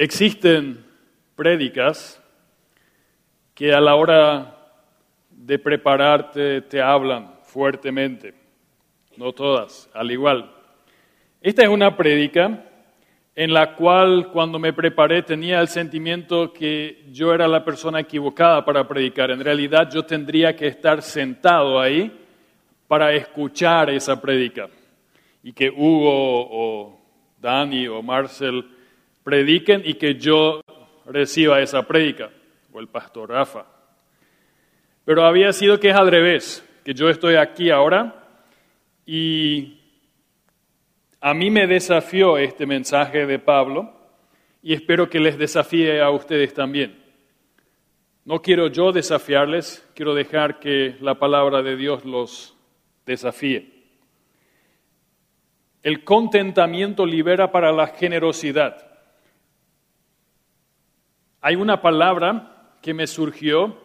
Existen prédicas que a la hora de prepararte te hablan fuertemente, no todas, al igual. Esta es una prédica en la cual cuando me preparé tenía el sentimiento que yo era la persona equivocada para predicar. En realidad yo tendría que estar sentado ahí para escuchar esa prédica y que Hugo o Dani o Marcel prediquen y que yo reciba esa prédica, o el pastor Rafa. Pero había sido que es al revés, que yo estoy aquí ahora y a mí me desafió este mensaje de Pablo y espero que les desafíe a ustedes también. No quiero yo desafiarles, quiero dejar que la palabra de Dios los desafíe. El contentamiento libera para la generosidad. Hay una palabra que me surgió,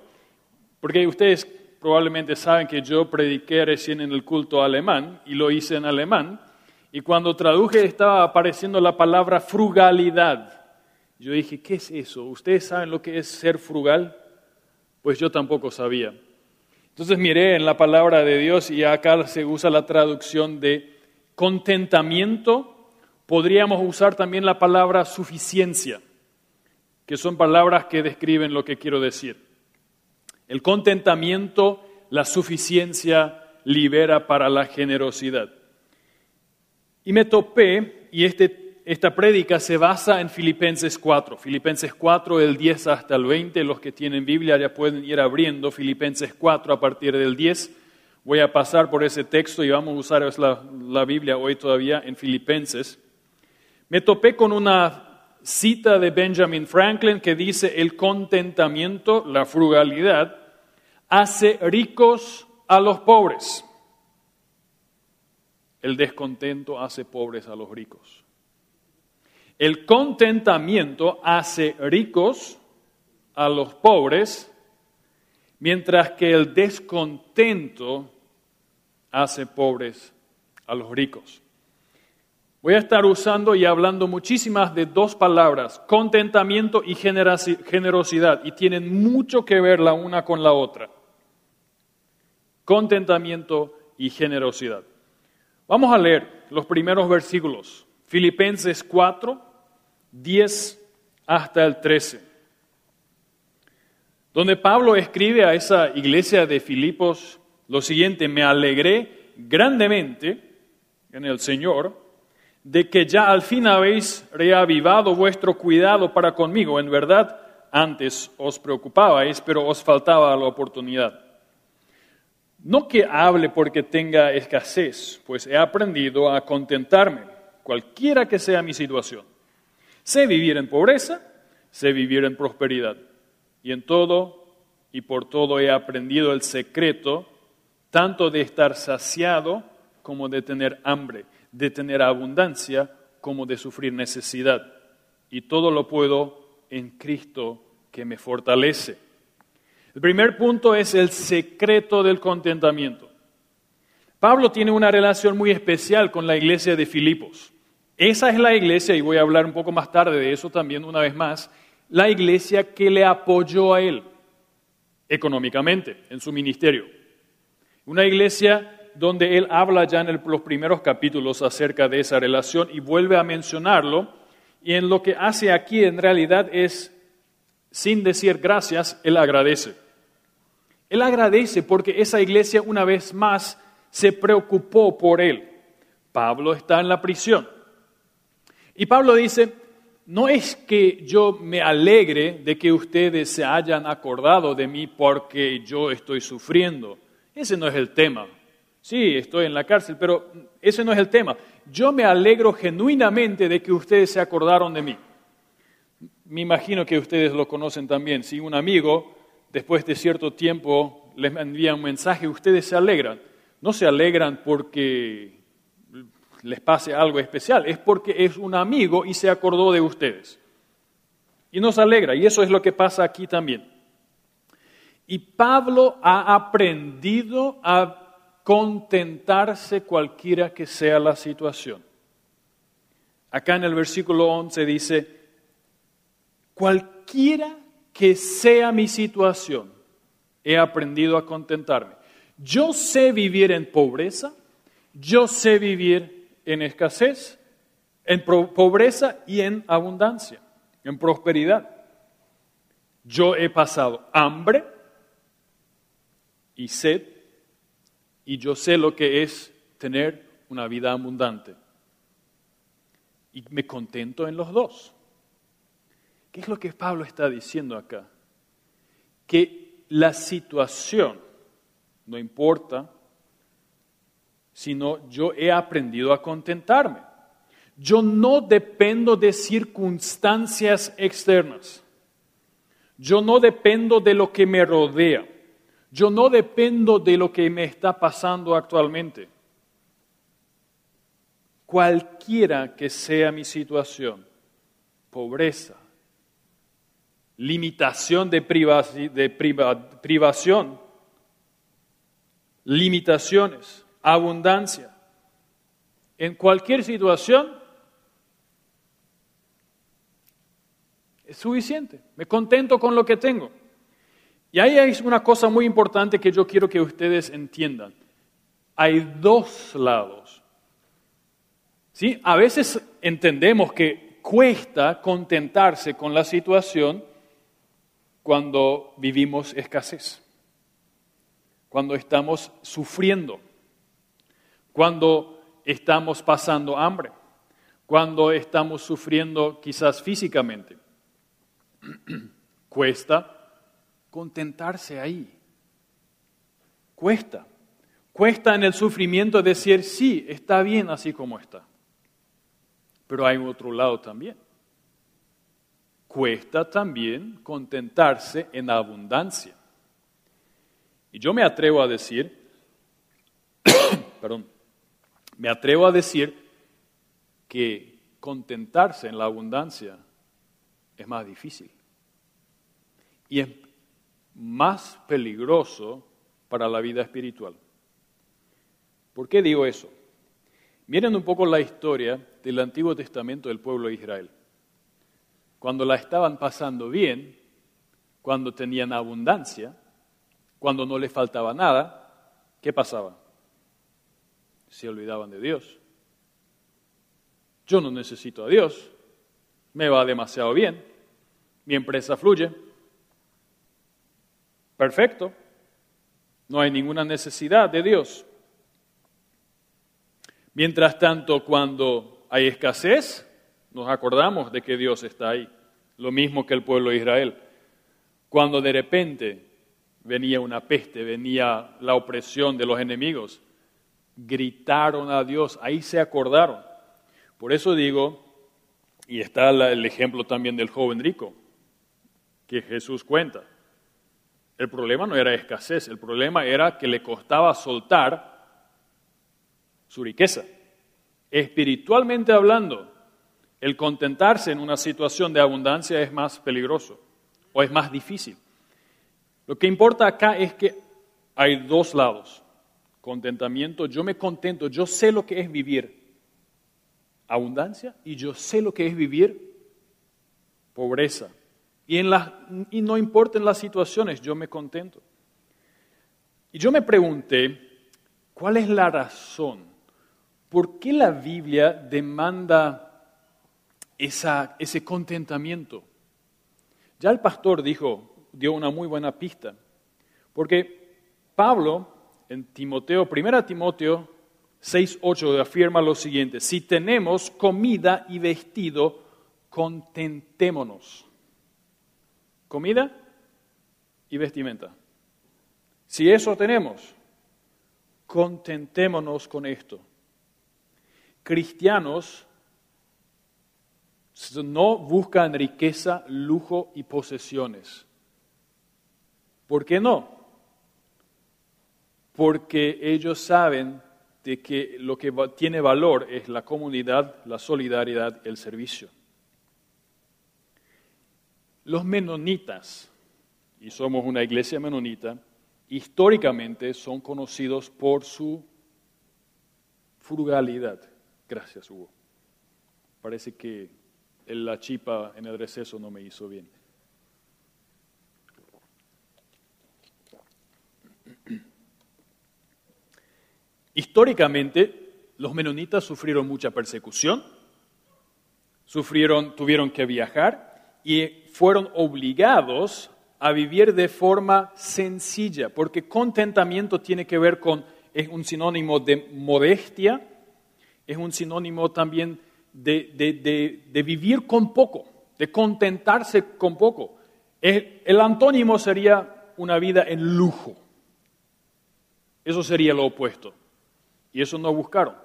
porque ustedes probablemente saben que yo prediqué recién en el culto alemán y lo hice en alemán, y cuando traduje estaba apareciendo la palabra frugalidad. Yo dije, ¿qué es eso? ¿Ustedes saben lo que es ser frugal? Pues yo tampoco sabía. Entonces miré en la palabra de Dios y acá se usa la traducción de contentamiento. Podríamos usar también la palabra suficiencia que son palabras que describen lo que quiero decir. El contentamiento, la suficiencia libera para la generosidad. Y me topé, y este, esta prédica se basa en Filipenses 4. Filipenses 4, del 10 hasta el 20. Los que tienen Biblia ya pueden ir abriendo Filipenses 4 a partir del 10. Voy a pasar por ese texto y vamos a usar la, la Biblia hoy todavía en Filipenses. Me topé con una cita de Benjamin Franklin que dice, el contentamiento, la frugalidad, hace ricos a los pobres. El descontento hace pobres a los ricos. El contentamiento hace ricos a los pobres, mientras que el descontento hace pobres a los ricos. Voy a estar usando y hablando muchísimas de dos palabras, contentamiento y generosidad, y tienen mucho que ver la una con la otra. Contentamiento y generosidad. Vamos a leer los primeros versículos, Filipenses 4, 10 hasta el 13, donde Pablo escribe a esa iglesia de Filipos lo siguiente, me alegré grandemente en el Señor de que ya al fin habéis reavivado vuestro cuidado para conmigo. En verdad, antes os preocupabais, pero os faltaba la oportunidad. No que hable porque tenga escasez, pues he aprendido a contentarme, cualquiera que sea mi situación. Sé vivir en pobreza, sé vivir en prosperidad. Y en todo y por todo he aprendido el secreto tanto de estar saciado como de tener hambre de tener abundancia como de sufrir necesidad. Y todo lo puedo en Cristo que me fortalece. El primer punto es el secreto del contentamiento. Pablo tiene una relación muy especial con la iglesia de Filipos. Esa es la iglesia, y voy a hablar un poco más tarde de eso también una vez más, la iglesia que le apoyó a él económicamente en su ministerio. Una iglesia donde él habla ya en los primeros capítulos acerca de esa relación y vuelve a mencionarlo. Y en lo que hace aquí en realidad es, sin decir gracias, él agradece. Él agradece porque esa iglesia una vez más se preocupó por él. Pablo está en la prisión. Y Pablo dice, no es que yo me alegre de que ustedes se hayan acordado de mí porque yo estoy sufriendo. Ese no es el tema. Sí, estoy en la cárcel, pero ese no es el tema. Yo me alegro genuinamente de que ustedes se acordaron de mí. Me imagino que ustedes lo conocen también. Si un amigo, después de cierto tiempo, les envía un mensaje, ustedes se alegran. No se alegran porque les pase algo especial, es porque es un amigo y se acordó de ustedes. Y nos alegra, y eso es lo que pasa aquí también. Y Pablo ha aprendido a contentarse cualquiera que sea la situación. Acá en el versículo 11 dice, Cualquiera que sea mi situación, he aprendido a contentarme. Yo sé vivir en pobreza, yo sé vivir en escasez, en pobreza y en abundancia, en prosperidad. Yo he pasado hambre y sed y yo sé lo que es tener una vida abundante. Y me contento en los dos. ¿Qué es lo que Pablo está diciendo acá? Que la situación no importa, sino yo he aprendido a contentarme. Yo no dependo de circunstancias externas. Yo no dependo de lo que me rodea. Yo no dependo de lo que me está pasando actualmente. Cualquiera que sea mi situación, pobreza, limitación de, privación, limitaciones, abundancia, en cualquier situación, es suficiente. Me contento con lo que tengo. Y ahí hay una cosa muy importante que yo quiero que ustedes entiendan. Hay dos lados. ¿Sí? A veces entendemos que cuesta contentarse con la situación cuando vivimos escasez, cuando estamos sufriendo, cuando estamos pasando hambre, cuando estamos sufriendo quizás físicamente. Cuesta contentarse ahí. Cuesta. Cuesta en el sufrimiento decir, sí, está bien así como está. Pero hay otro lado también. Cuesta también contentarse en abundancia. Y yo me atrevo a decir, perdón, me atrevo a decir que contentarse en la abundancia es más difícil. Y es más peligroso para la vida espiritual. ¿Por qué digo eso? Miren un poco la historia del Antiguo Testamento del pueblo de Israel. Cuando la estaban pasando bien, cuando tenían abundancia, cuando no les faltaba nada, ¿qué pasaba? Se olvidaban de Dios. Yo no necesito a Dios, me va demasiado bien, mi empresa fluye, Perfecto. No hay ninguna necesidad de Dios. Mientras tanto, cuando hay escasez, nos acordamos de que Dios está ahí. Lo mismo que el pueblo de Israel. Cuando de repente venía una peste, venía la opresión de los enemigos, gritaron a Dios, ahí se acordaron. Por eso digo, y está el ejemplo también del joven rico, que Jesús cuenta. El problema no era escasez, el problema era que le costaba soltar su riqueza. Espiritualmente hablando, el contentarse en una situación de abundancia es más peligroso o es más difícil. Lo que importa acá es que hay dos lados. Contentamiento, yo me contento, yo sé lo que es vivir abundancia y yo sé lo que es vivir pobreza. Y, no importan las situaciones, yo me contento. Y yo me pregunté, ¿cuál es la razón? ¿Por qué la Biblia demanda esa, ese contentamiento? Ya el pastor dijo, dio una muy buena pista, porque Pablo en Timoteo, 1 Timoteo 6.8 afirma lo siguiente, si tenemos comida y vestido, contentémonos comida y vestimenta. Si eso tenemos, contentémonos con esto. Cristianos no buscan riqueza, lujo y posesiones. ¿Por qué no? Porque ellos saben de que lo que tiene valor es la comunidad, la solidaridad, el servicio. Los menonitas, y somos una iglesia menonita, históricamente son conocidos por su frugalidad. Gracias, Hugo. Parece que la chipa en el receso no me hizo bien. Históricamente, los menonitas sufrieron mucha persecución, sufrieron, tuvieron que viajar y fueron obligados a vivir de forma sencilla, porque contentamiento tiene que ver con, es un sinónimo de modestia, es un sinónimo también de, vivir con poco, de contentarse con poco. el antónimo sería una vida en lujo. Eso sería lo opuesto. Y eso no buscaron,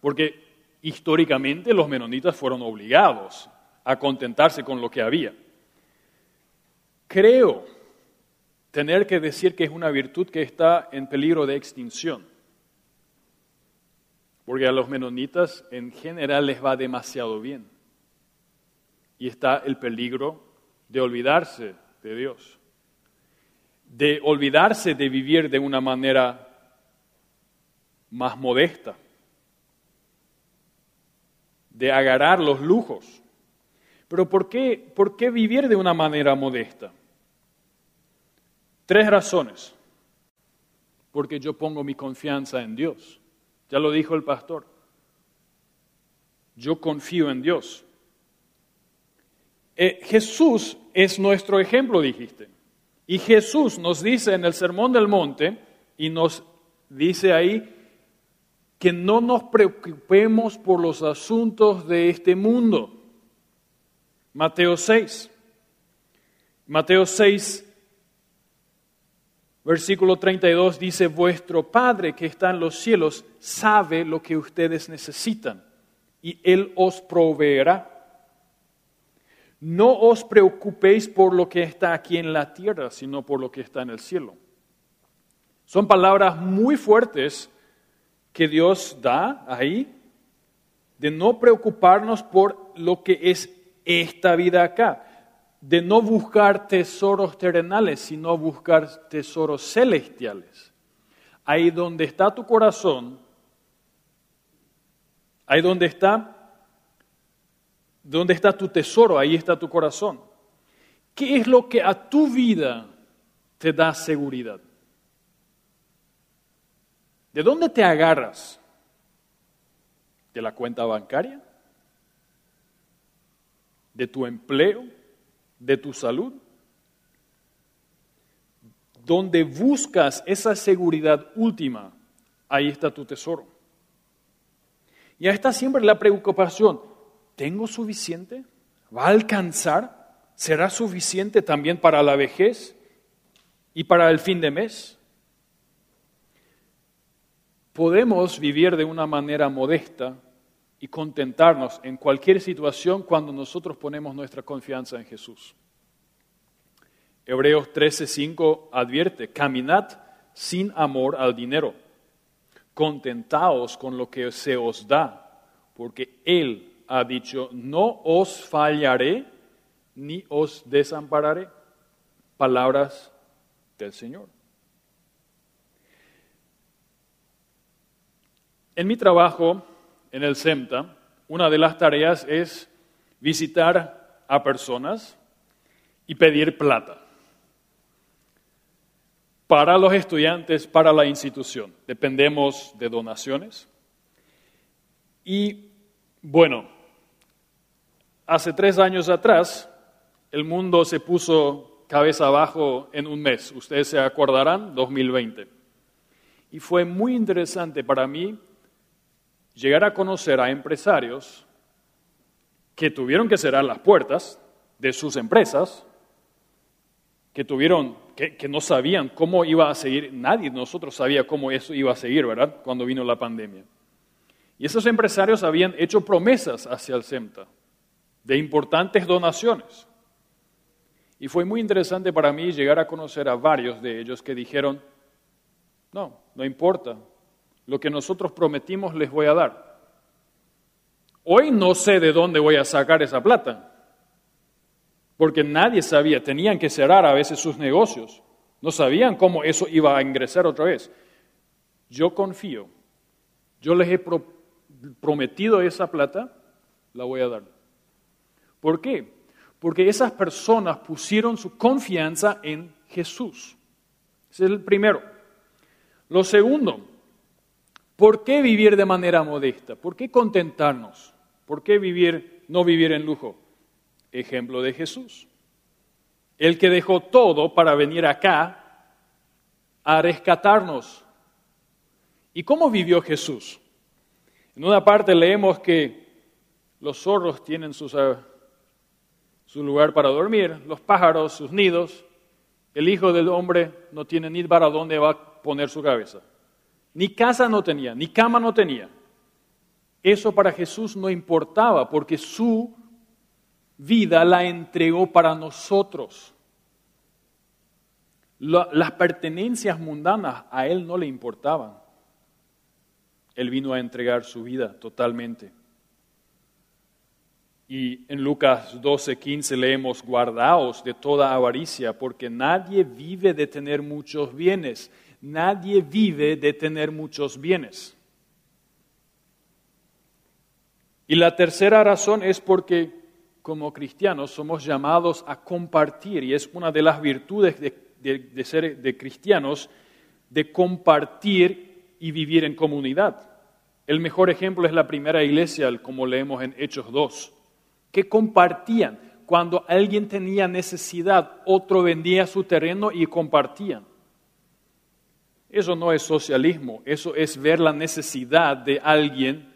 porque históricamente los menonitas fueron obligados a contentarse con lo que había. Creo tener que decir que es una virtud que está en peligro de extinción, porque a los menonitas en general les va demasiado bien y está el peligro de olvidarse de Dios, de olvidarse de vivir de una manera más modesta, de agarrar los lujos. Pero ¿por qué, ¿por qué vivir de una manera modesta? Tres razones. Porque yo pongo mi confianza en Dios. Ya lo dijo el pastor. Yo confío en Dios. Eh, Jesús es nuestro ejemplo, dijiste. Y Jesús nos dice en el Sermón del Monte, y nos dice ahí, que no nos preocupemos por los asuntos de este mundo. Mateo 6. Mateo 6, versículo 32 dice, vuestro Padre que está en los cielos sabe lo que ustedes necesitan y Él os proveerá. No os preocupéis por lo que está aquí en la tierra, sino por lo que está en el cielo. Son palabras muy fuertes que Dios da ahí, de no preocuparnos por lo que es esta vida acá, de no buscar tesoros terrenales, sino buscar tesoros celestiales. Ahí donde está tu corazón, ahí donde está, donde está tu tesoro, ahí está tu corazón. ¿Qué es lo que a tu vida te da seguridad? ¿De dónde te agarras? ¿De la cuenta bancaria? ¿De tu empleo? ¿De tu salud? Donde buscas esa seguridad última, ahí está tu tesoro. Y ahí está siempre la preocupación, ¿tengo suficiente? ¿Va a alcanzar? ¿Será suficiente también para la vejez y para el fin de mes? podemos vivir de una manera modesta y contentarnos en cualquier situación cuando nosotros ponemos nuestra confianza en Jesús. Hebreos 13:5 advierte, caminad sin amor al dinero, contentaos con lo que se os da, porque Él ha dicho, no os fallaré ni os desampararé. Palabras del Señor. En mi trabajo en el CEMTA, una de las tareas es visitar a personas y pedir plata para los estudiantes, para la institución. Dependemos de donaciones. Y bueno, hace tres años atrás, el mundo se puso cabeza abajo en un mes. Ustedes se acordarán, 2020. Y fue muy interesante para mí llegar a conocer a empresarios que tuvieron que cerrar las puertas de sus empresas, que tuvieron, que, no sabían cómo iba a seguir, nadie de nosotros sabía cómo eso iba a seguir, ¿verdad? Cuando vino la pandemia. Y esos empresarios habían hecho promesas hacia el CEMTA de importantes donaciones. Y fue muy interesante para mí llegar a conocer a varios de ellos que dijeron, no, no importa, lo que nosotros prometimos les voy a dar. Hoy no sé de dónde voy a sacar esa plata, porque nadie sabía, tenían que cerrar a veces sus negocios, no sabían cómo eso iba a ingresar otra vez. Yo confío, yo les he prometido esa plata, la voy a dar. ¿Por qué? Porque esas personas pusieron su confianza en Jesús. Ese es el primero. Lo segundo, ¿por qué vivir de manera modesta? ¿Por qué contentarnos? ¿Por qué vivir, no vivir en lujo? Ejemplo de Jesús. El que dejó todo para venir acá a rescatarnos. ¿Y cómo vivió Jesús? En una parte leemos que los zorros tienen eh, su lugar para dormir, los pájaros sus nidos, el Hijo del Hombre no tiene ni para dónde va a poner su cabeza. Ni casa no tenía, ni cama no tenía. Eso para Jesús no importaba porque su vida la entregó para nosotros. las pertenencias mundanas a Él no le importaban. Él vino a entregar su vida totalmente. Y en Lucas 12, 15 leemos, guardaos de toda avaricia, porque nadie vive de tener muchos bienes. Nadie vive de tener muchos bienes. Y la tercera razón es porque como cristianos somos llamados a compartir, y es una de las virtudes de, ser de cristianos, de compartir y vivir en comunidad. El mejor ejemplo es la primera iglesia, como leemos en Hechos 2 que compartían. Cuando alguien tenía necesidad, otro vendía su terreno y compartían. Eso no es socialismo, eso es ver la necesidad de alguien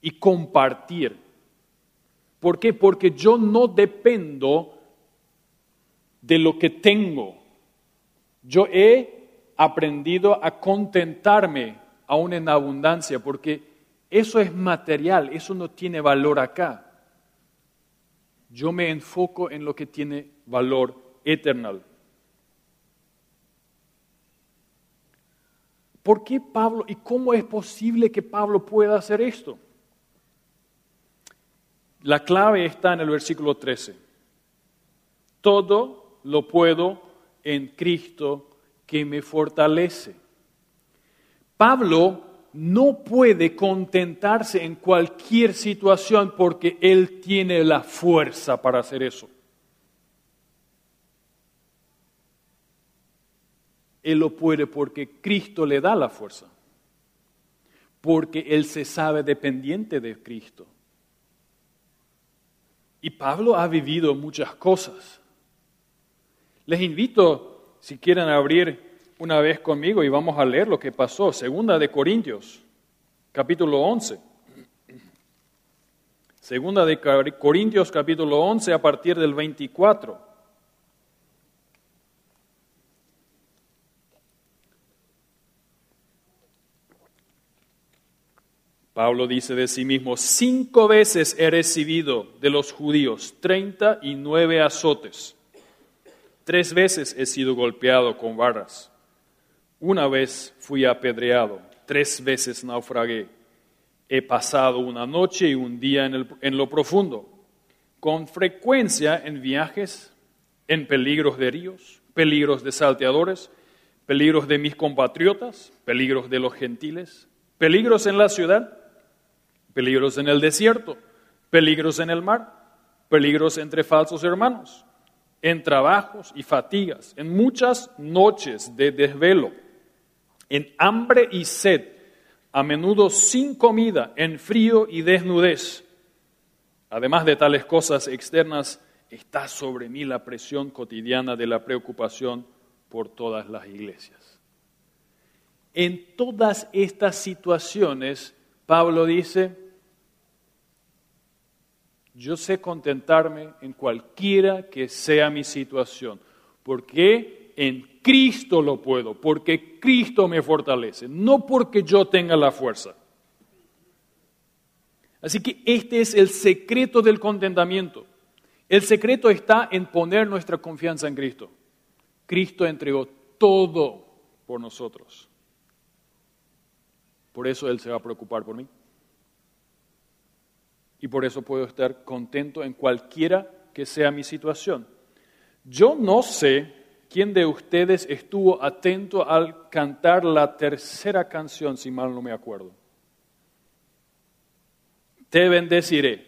y compartir. ¿Por qué? Porque yo no dependo de lo que tengo. Yo he aprendido a contentarme aún en abundancia, porque eso es material, eso no tiene valor acá. Yo me enfoco en lo que tiene valor eterno. ¿Por qué Pablo y cómo es posible que Pablo pueda hacer esto? La clave está en el versículo 13. Todo lo puedo en Cristo que me fortalece. Pablo no puede contentarse en cualquier situación porque Él tiene la fuerza para hacer eso. Él lo puede porque Cristo le da la fuerza, porque Él se sabe dependiente de Cristo. Y Pablo ha vivido muchas cosas. Les invito, si quieren abrir una vez conmigo y vamos a leer lo que pasó. Segunda de Corintios, capítulo 11. Segunda de Corintios, capítulo 11, a partir del 24. Pablo dice de sí mismo, cinco veces he recibido de los judíos treinta y nueve azotes. Tres veces he sido golpeado con barras. Una vez fui apedreado, tres veces naufragué. He pasado una noche y un día en, lo profundo, con frecuencia en viajes, en peligros de ríos, peligros de salteadores, peligros de mis compatriotas, peligros de los gentiles, peligros en la ciudad, peligros en el desierto, peligros en el mar, peligros entre falsos hermanos, en trabajos y fatigas, en muchas noches de desvelo en hambre y sed, a menudo sin comida, en frío y desnudez. Además de tales cosas externas, está sobre mí la presión cotidiana de la preocupación por todas las iglesias. En todas estas situaciones, Pablo dice, yo sé contentarme en cualquiera que sea mi situación, porque en Cristo lo puedo, porque Cristo me fortalece, no porque yo tenga la fuerza. Así que este es el secreto del contentamiento. El secreto está en poner nuestra confianza en Cristo. Cristo entregó todo por nosotros. Por eso Él se va a preocupar por mí. Y por eso puedo estar contento en cualquiera que sea mi situación. Yo no sé ¿Quién de ustedes estuvo atento al cantar la tercera canción, si mal no me acuerdo? Te bendeciré.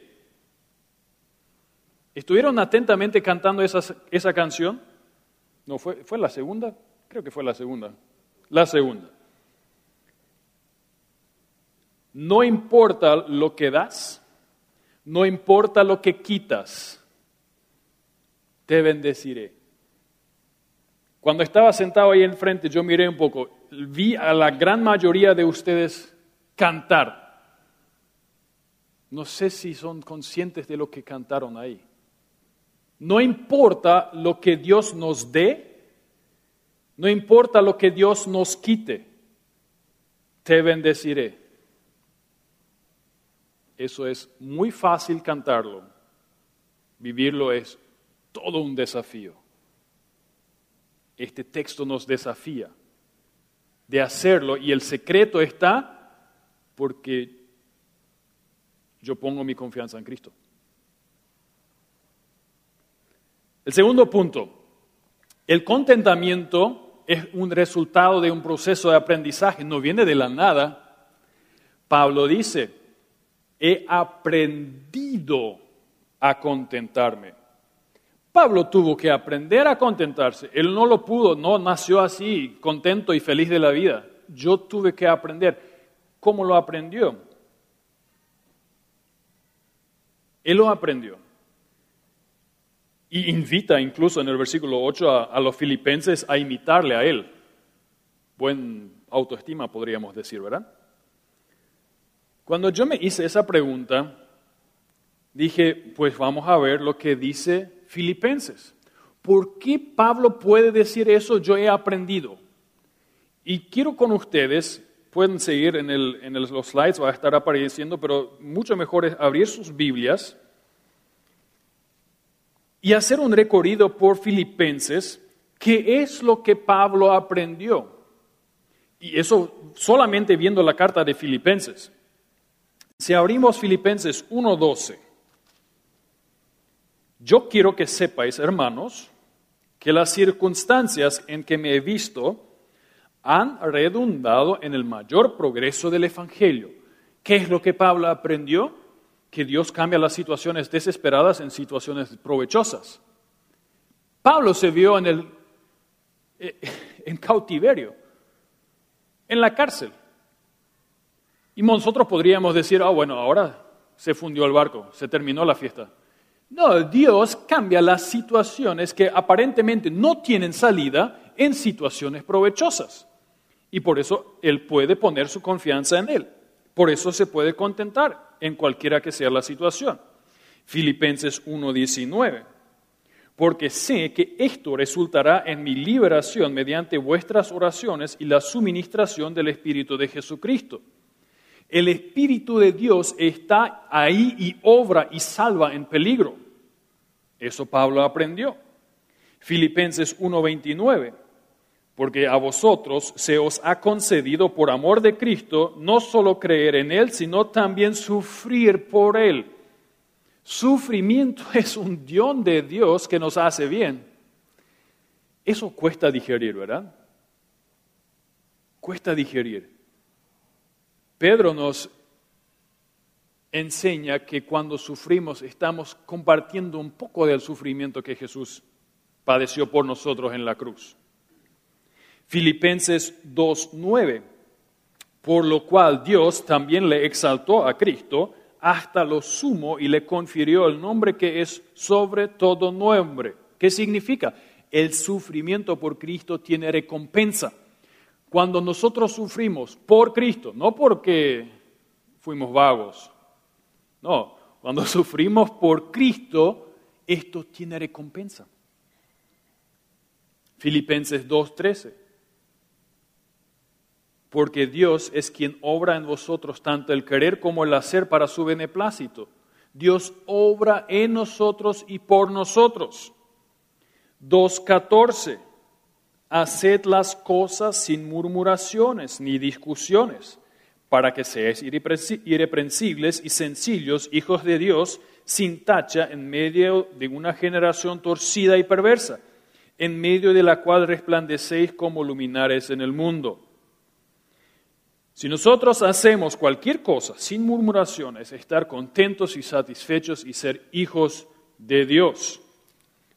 ¿Estuvieron atentamente cantando esa, canción? No, ¿fue, ¿fue la segunda? Creo que fue la segunda. La segunda. No importa lo que das, no importa lo que quitas, te bendeciré. Cuando estaba sentado ahí enfrente, yo miré un poco, vi a la gran mayoría de ustedes cantar. No sé si son conscientes de lo que cantaron ahí. No importa lo que Dios nos dé, no importa lo que Dios nos quite, te bendeciré. Eso es muy fácil cantarlo. Vivirlo es todo un desafío. Este texto nos desafía de hacerlo y el secreto está porque yo pongo mi confianza en Cristo. El segundo punto, el contentamiento es un resultado de un proceso de aprendizaje, no viene de la nada. Pablo dice, he aprendido a contentarme. Pablo tuvo que aprender a contentarse. Él no lo pudo, no nació así, contento y feliz de la vida. Yo tuve que aprender. ¿Cómo lo aprendió? Él lo aprendió. Y invita incluso en el versículo 8 a, los filipenses a imitarle a él. Buen autoestima podríamos decir, ¿verdad? Cuando yo me hice esa pregunta, dije, pues vamos a ver lo que dice Filipenses. ¿Por qué Pablo puede decir eso? Yo he aprendido. Y quiero con ustedes, pueden seguir en, el, en los slides, va a estar apareciendo, pero mucho mejor es abrir sus Biblias y hacer un recorrido por Filipenses, qué es lo que Pablo aprendió. Y eso solamente viendo la carta de Filipenses. Si abrimos Filipenses 1.12, yo quiero que sepáis, hermanos, que las circunstancias en que me he visto han redundado en el mayor progreso del Evangelio. ¿Qué es lo que Pablo aprendió? que Dios cambia las situaciones desesperadas en situaciones provechosas. Pablo se vio en, el, eh, en cautiverio, en la cárcel. Y nosotros podríamos decir, ah, bueno, ahora se fundió el barco, se terminó la fiesta. No, Dios cambia las situaciones que aparentemente no tienen salida en situaciones provechosas. Y por eso Él puede poner su confianza en Él. Por eso se puede contentar en cualquiera que sea la situación. Filipenses 1:19. Porque sé que esto resultará en mi liberación mediante vuestras oraciones y la suministración del Espíritu de Jesucristo. El Espíritu de Dios está ahí y obra y salva en peligro. Eso Pablo aprendió. Filipenses 1:29 porque a vosotros se os ha concedido por amor de Cristo no solo creer en Él, sino también sufrir por Él. Sufrimiento es un don de Dios que nos hace bien. Eso cuesta digerir, ¿verdad? Cuesta digerir. Pedro nos enseña que cuando sufrimos estamos compartiendo un poco del sufrimiento que Jesús padeció por nosotros en la cruz. Filipenses 2.9, por lo cual Dios también le exaltó a Cristo hasta lo sumo y le confirió el nombre que es sobre todo nombre. ¿Qué significa? El sufrimiento por Cristo tiene recompensa. Cuando nosotros sufrimos por Cristo, no porque fuimos vagos, no, cuando sufrimos por Cristo, esto tiene recompensa. Filipenses 2.13 porque Dios es quien obra en vosotros tanto el querer como el hacer para su beneplácito. Dios obra en nosotros y por nosotros. 2.14. Haced las cosas sin murmuraciones ni discusiones, para que seáis irreprensibles y sencillos, hijos de Dios, sin tacha en medio de una generación torcida y perversa, en medio de la cual resplandecéis como luminares en el mundo si nosotros hacemos cualquier cosa sin murmuraciones, estar contentos y satisfechos y ser hijos de Dios.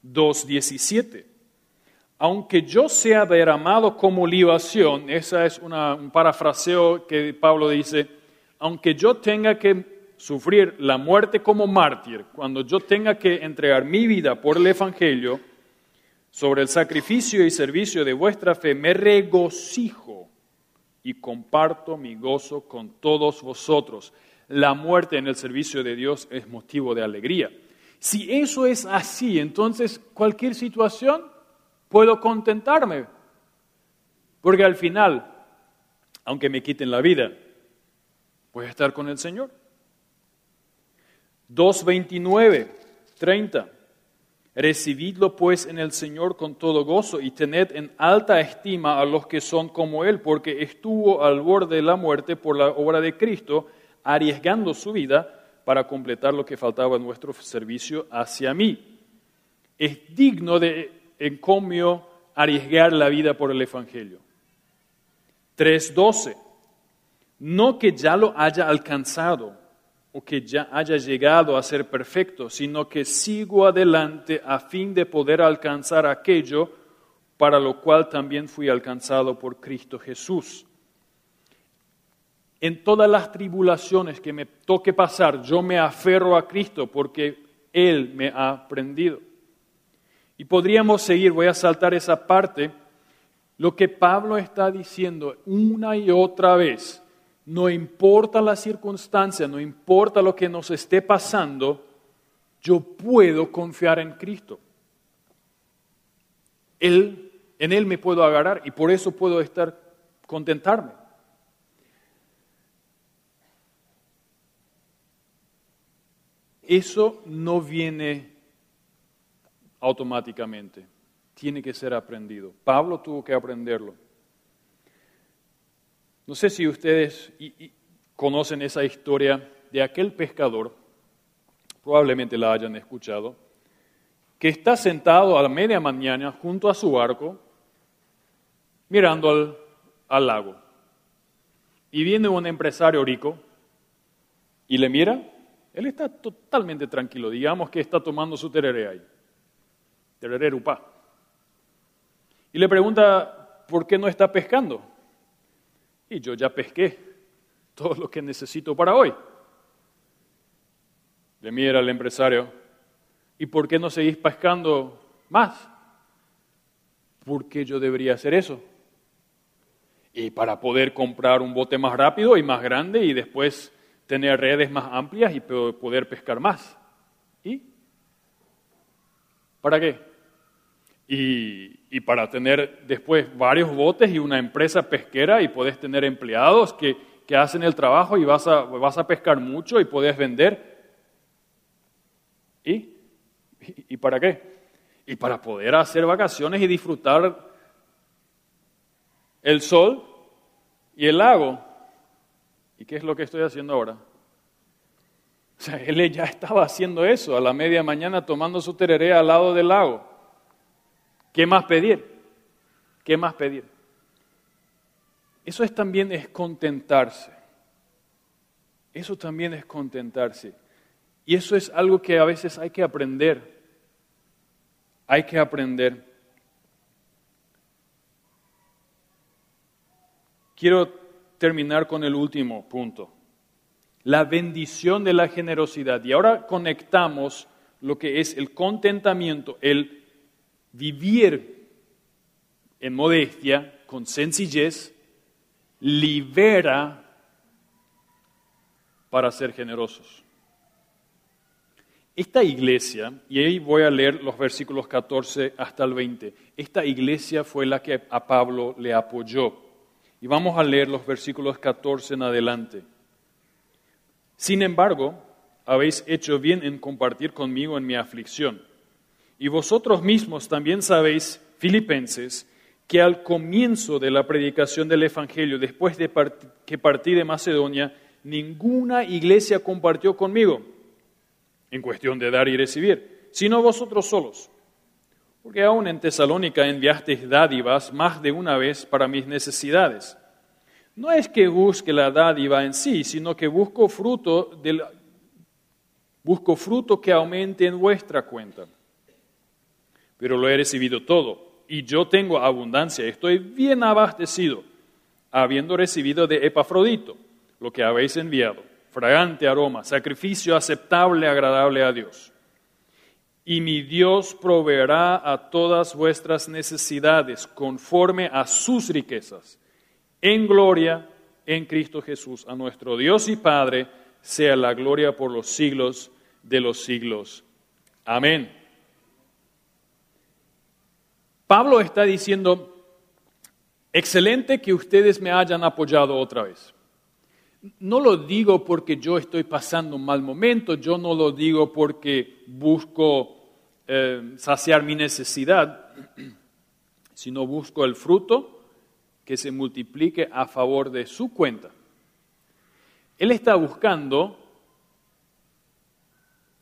2.17. Aunque yo sea derramado como libación, esa es un parafraseo que Pablo dice, aunque yo tenga que sufrir la muerte como mártir, cuando yo tenga que entregar mi vida por el Evangelio, sobre el sacrificio y servicio de vuestra fe, me regocijo y comparto mi gozo con todos vosotros. La muerte en el servicio de Dios es motivo de alegría. Si eso es así, entonces cualquier situación puedo contentarme, porque al final, aunque me quiten la vida, voy a estar con el Señor. 2.29, 30. Recibidlo pues en el Señor con todo gozo y tened en alta estima a los que son como Él, porque estuvo al borde de la muerte por la obra de Cristo, arriesgando su vida para completar lo que faltaba en nuestro servicio hacia mí. Es digno de encomio arriesgar la vida por el Evangelio. 3.12. No que ya lo haya alcanzado o que ya haya llegado a ser perfecto, sino que sigo adelante a fin de poder alcanzar aquello para lo cual también fui alcanzado por Cristo Jesús. En todas las tribulaciones que me toque pasar, yo me aferro a Cristo porque Él me ha aprendido. Y podríamos seguir, voy a saltar esa parte, lo que Pablo está diciendo una y otra vez no importa la circunstancia, no importa lo que nos esté pasando, yo puedo confiar en Cristo. Él, en Él me puedo agarrar y por eso puedo estar contentarme. Eso no viene automáticamente, tiene que ser aprendido. Pablo tuvo que aprenderlo. No sé si ustedes conocen esa historia de aquel pescador, probablemente la hayan escuchado, que está sentado a la media mañana junto a su barco, mirando al, lago. Y viene un empresario rico y le mira, él está totalmente tranquilo, digamos que está tomando su tereré ahí, rupá. Y le pregunta, ¿por qué no está pescando? y yo ya pesqué todo lo que necesito para hoy. Le mira al empresario, ¿y por qué no seguís pescando más? ¿Por qué yo debería hacer eso? Y para poder comprar un bote más rápido y más grande y después tener redes más amplias y poder pescar más. ¿Y? ¿Para qué? Y, para tener después varios botes y una empresa pesquera y podés tener empleados que, que hacen el trabajo y vas a, vas a pescar mucho y podés vender. ¿Y? ¿Y para qué? Y para poder hacer vacaciones y disfrutar el sol y el lago. ¿Y qué es lo que estoy haciendo ahora? O sea, él ya estaba haciendo eso a la media mañana tomando su tereré al lado del lago. ¿Qué más pedir? ¿Qué más pedir? Eso es también es contentarse. Eso también es contentarse. Y eso es algo que a veces hay que aprender. Hay que aprender. Quiero terminar con el último punto. La bendición de la generosidad. Y ahora conectamos lo que es el contentamiento, el vivir en modestia, con sencillez, libera para ser generosos. Esta iglesia, y ahí voy a leer los versículos 14 hasta el 20, esta iglesia fue la que a Pablo le apoyó. Y vamos a leer los versículos 14 en adelante. Sin embargo, habéis hecho bien en compartir conmigo en mi aflicción y vosotros mismos también sabéis, filipenses, que al comienzo de la predicación del Evangelio, después de que partí de Macedonia, ninguna iglesia compartió conmigo en cuestión de dar y recibir, sino vosotros solos. Porque aún en Tesalónica enviasteis dádivas más de una vez para mis necesidades. No es que busque la dádiva en sí, sino que busco fruto del Busco fruto que aumente en vuestra cuenta. Pero lo he recibido todo y yo tengo abundancia. Estoy bien abastecido, habiendo recibido de Epafrodito lo que habéis enviado, fragante aroma, sacrificio aceptable, agradable a Dios. Y mi Dios proveerá a todas vuestras necesidades conforme a sus riquezas, en gloria en Cristo Jesús. A nuestro Dios y Padre sea la gloria por los siglos de los siglos. Amén. Pablo está diciendo, excelente que ustedes me hayan apoyado otra vez. No lo digo porque yo estoy pasando un mal momento, yo no lo digo porque busco eh, saciar mi necesidad, sino busco el fruto que se multiplique a favor de su cuenta. Él está buscando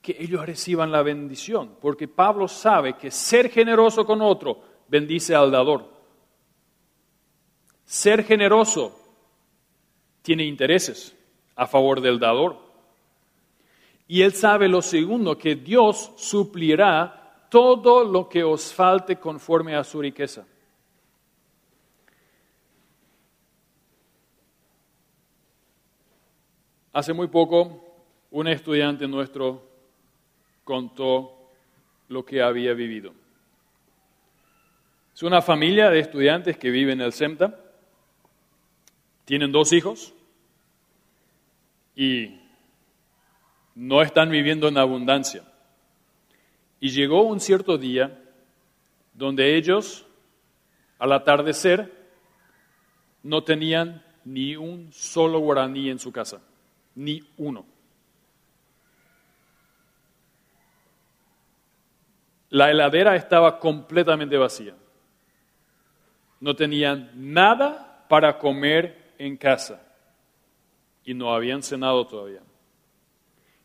que ellos reciban la bendición, porque Pablo sabe que ser generoso con otro bendice al dador. Ser generoso tiene intereses a favor del dador. Y él sabe lo segundo, que Dios suplirá todo lo que os falte conforme a su riqueza. Hace muy poco, un estudiante nuestro contó lo que había vivido. Es una familia de estudiantes que viven en el SEMTA. Tienen dos hijos y no están viviendo en abundancia. Y llegó un cierto día donde ellos, al atardecer, no tenían ni un solo guaraní en su casa, ni uno. La heladera estaba completamente vacía. No tenían nada para comer en casa y no habían cenado todavía.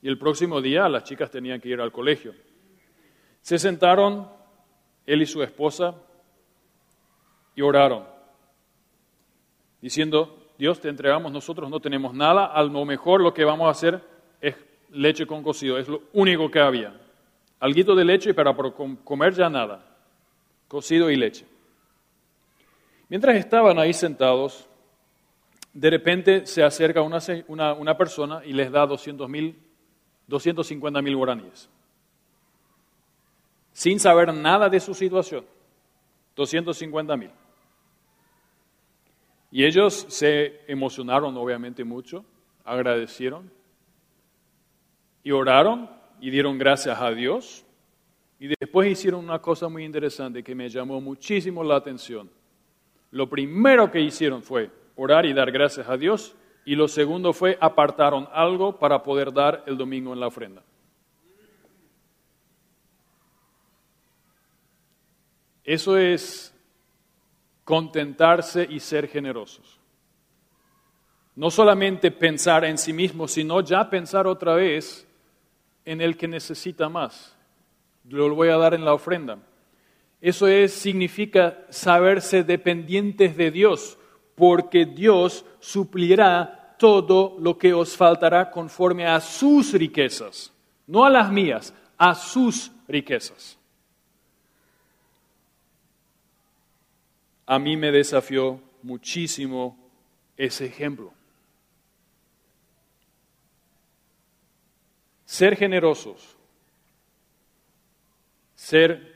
Y el próximo día las chicas tenían que ir al colegio. Se sentaron, él y su esposa, y oraron, diciendo, Dios te entregamos, nosotros no tenemos nada, a lo mejor lo que vamos a hacer es leche con cocido, es lo único que había. Alguito de leche, para comer ya nada, cocido y leche. Mientras estaban ahí sentados, de repente se acerca una, persona y les da 200 mil, 250 mil guaraníes. Sin saber nada de su situación. 250 mil. Y ellos se emocionaron obviamente mucho, agradecieron y oraron y dieron gracias a Dios. Y después hicieron una cosa muy interesante que me llamó muchísimo la atención. Lo primero que hicieron fue orar y dar gracias a Dios. Y lo segundo fue apartaron algo para poder dar el domingo en la ofrenda. Eso es contentarse y ser generosos. No solamente pensar en sí mismo, sino ya pensar otra vez en el que necesita más. Lo voy a dar en la ofrenda. Eso es, significa saberse dependientes de Dios, porque Dios suplirá todo lo que os faltará conforme a sus riquezas, no a las mías, a sus riquezas. A mí me desafió muchísimo ese ejemplo. Ser generosos, ser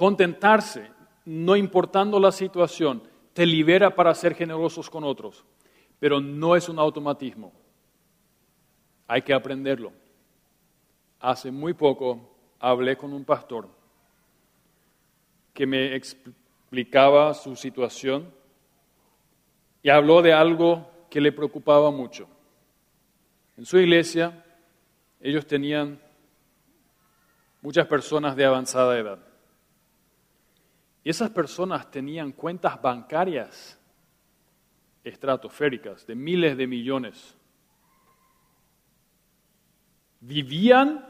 contentarse, no importando la situación, te libera para ser generosos con otros, pero no es un automatismo. Hay que aprenderlo. Hace muy poco hablé con un pastor que me explicaba su situación y habló de algo que le preocupaba mucho. En su iglesia ellos tenían muchas personas de avanzada edad. Y esas personas tenían cuentas bancarias estratosféricas de miles de millones. Vivían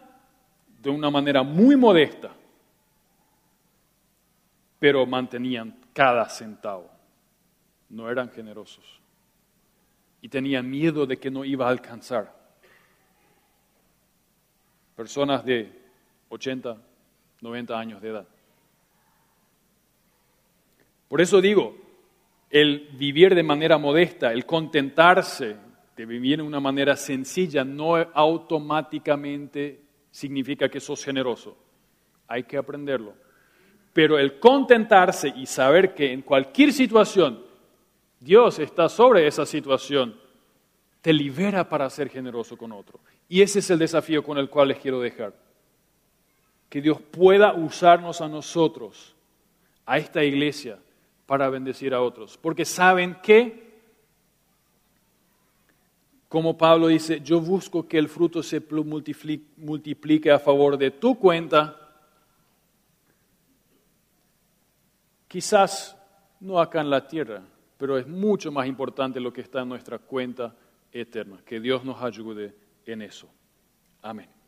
de una manera muy modesta, pero mantenían cada centavo. No eran generosos. Y tenían miedo de que no iba a alcanzar. personas de 80, 90 años de edad. Por eso digo, el vivir de manera modesta, el contentarse de vivir de una manera sencilla, no automáticamente significa que sos generoso. Hay que aprenderlo. Pero el contentarse y saber que en cualquier situación Dios está sobre esa situación, te libera para ser generoso con otro. Y ese es el desafío con el cual les quiero dejar. Que Dios pueda usarnos a nosotros, a esta iglesia, para bendecir a otros. Porque saben que, como Pablo dice, yo busco que el fruto se multiplique a favor de tu cuenta, quizás no acá en la tierra, pero es mucho más importante lo que está en nuestra cuenta eterna. Que Dios nos ayude en eso. Amén.